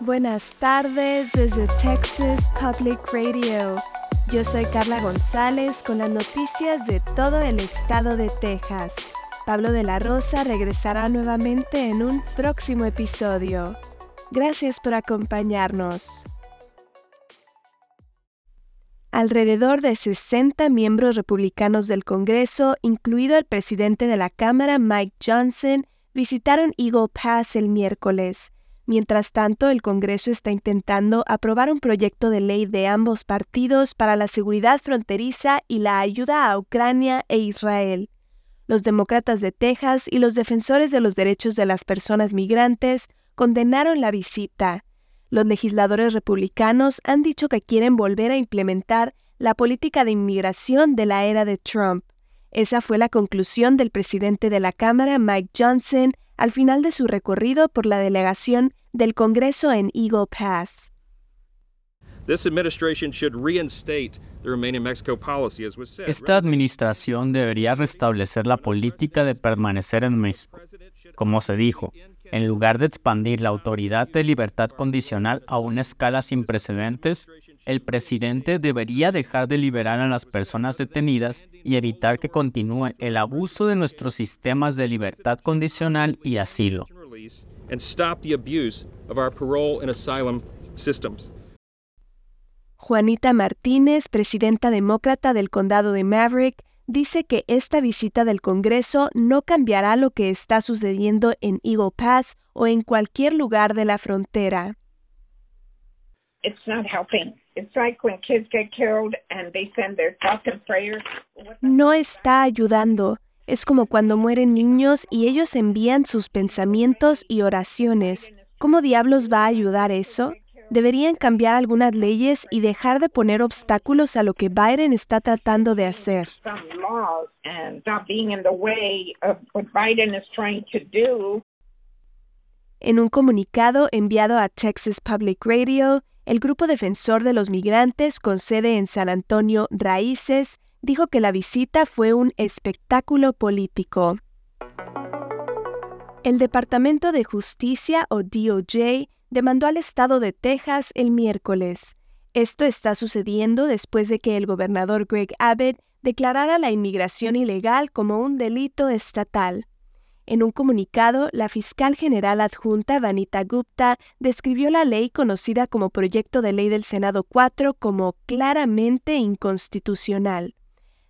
Buenas tardes desde Texas Public Radio. Yo soy Carla González con las noticias de todo el estado de Texas. Pablo de la Rosa regresará nuevamente en un próximo episodio. Gracias por acompañarnos. Alrededor de 60 miembros republicanos del Congreso, incluido el presidente de la Cámara, Mike Johnson, visitaron Eagle Pass el miércoles. Mientras tanto, el Congreso está intentando aprobar un proyecto de ley de ambos partidos para la seguridad fronteriza y la ayuda a Ucrania e Israel. Los demócratas de Texas y los defensores de los derechos de las personas migrantes condenaron la visita. Los legisladores republicanos han dicho que quieren volver a implementar la política de inmigración de la era de Trump. Esa fue la conclusión del presidente de la Cámara, Mike Johnson, al final de su recorrido por la delegación del Congreso en Eagle Pass. Esta administración debería restablecer la política de permanecer en México. Como se dijo, en lugar de expandir la autoridad de libertad condicional a una escala sin precedentes, el presidente debería dejar de liberar a las personas detenidas y evitar que continúe el abuso de nuestros sistemas de libertad condicional y asilo. Juanita Martínez, presidenta demócrata del condado de Maverick, dice que esta visita del Congreso no cambiará lo que está sucediendo en Eagle Pass o en cualquier lugar de la frontera. No está ayudando. Es como cuando mueren niños y ellos envían sus pensamientos y oraciones. ¿Cómo diablos va a ayudar eso? deberían cambiar algunas leyes y dejar de poner obstáculos a lo que Biden está tratando de hacer. En un comunicado enviado a Texas Public Radio, el grupo defensor de los migrantes con sede en San Antonio, Raíces, dijo que la visita fue un espectáculo político. El Departamento de Justicia o DOJ demandó al estado de Texas el miércoles. Esto está sucediendo después de que el gobernador Greg Abbott declarara la inmigración ilegal como un delito estatal. En un comunicado, la fiscal general adjunta Vanita Gupta describió la ley conocida como Proyecto de Ley del Senado 4 como claramente inconstitucional.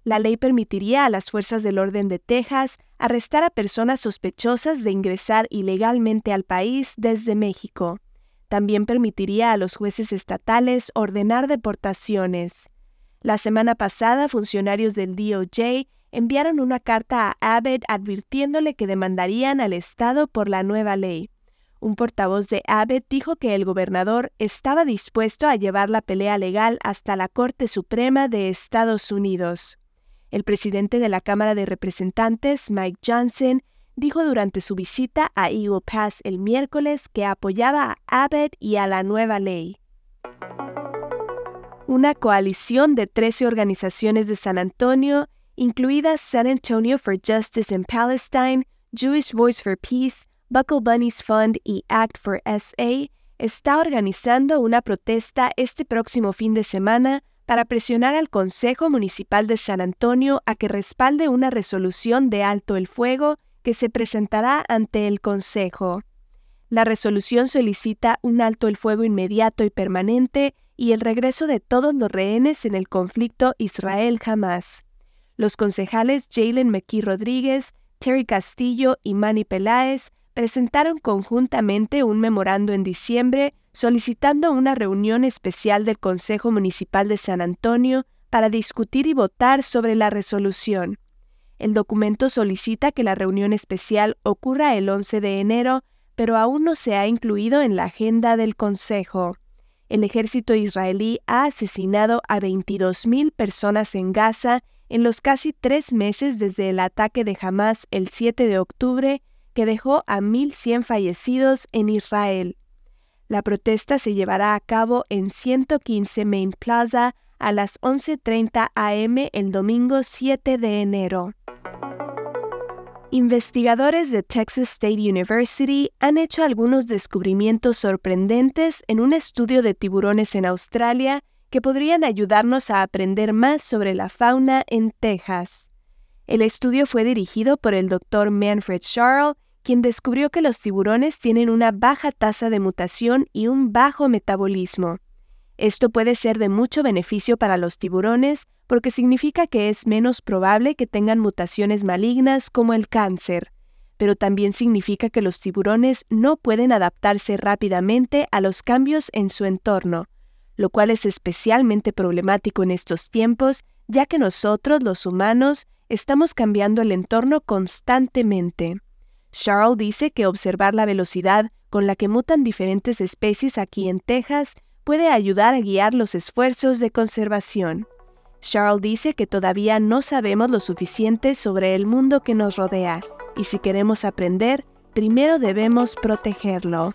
La ley permitiría a las fuerzas del orden de Texas arrestar a personas sospechosas de ingresar ilegalmente al país desde México. También permitiría a los jueces estatales ordenar deportaciones. La semana pasada, funcionarios del DOJ enviaron una carta a Abbott advirtiéndole que demandarían al Estado por la nueva ley. Un portavoz de Abbott dijo que el gobernador estaba dispuesto a llevar la pelea legal hasta la Corte Suprema de Estados Unidos. El presidente de la Cámara de Representantes, Mike Johnson, dijo durante su visita a Eagle Pass el miércoles que apoyaba a Abbott y a la nueva ley. Una coalición de 13 organizaciones de San Antonio, incluidas San Antonio for Justice in Palestine, Jewish Voice for Peace, Buckle Bunnies Fund y Act for SA, está organizando una protesta este próximo fin de semana para presionar al Consejo Municipal de San Antonio a que respalde una resolución de alto el fuego que se presentará ante el Consejo. La resolución solicita un alto el fuego inmediato y permanente y el regreso de todos los rehenes en el conflicto Israel-Hamas. Los concejales Jalen McKee Rodríguez, Terry Castillo y Manny Peláez presentaron conjuntamente un memorando en diciembre solicitando una reunión especial del Consejo Municipal de San Antonio para discutir y votar sobre la resolución. El documento solicita que la reunión especial ocurra el 11 de enero, pero aún no se ha incluido en la agenda del Consejo. El ejército israelí ha asesinado a 22.000 personas en Gaza en los casi tres meses desde el ataque de Hamas el 7 de octubre, que dejó a 1.100 fallecidos en Israel. La protesta se llevará a cabo en 115 Main Plaza a las 11.30 am el domingo 7 de enero. Investigadores de Texas State University han hecho algunos descubrimientos sorprendentes en un estudio de tiburones en Australia que podrían ayudarnos a aprender más sobre la fauna en Texas. El estudio fue dirigido por el Dr. Manfred Scharl, quien descubrió que los tiburones tienen una baja tasa de mutación y un bajo metabolismo. Esto puede ser de mucho beneficio para los tiburones porque significa que es menos probable que tengan mutaciones malignas como el cáncer, pero también significa que los tiburones no pueden adaptarse rápidamente a los cambios en su entorno, lo cual es especialmente problemático en estos tiempos, ya que nosotros, los humanos, estamos cambiando el entorno constantemente. Charles dice que observar la velocidad con la que mutan diferentes especies aquí en Texas puede ayudar a guiar los esfuerzos de conservación. Charles dice que todavía no sabemos lo suficiente sobre el mundo que nos rodea, y si queremos aprender, primero debemos protegerlo.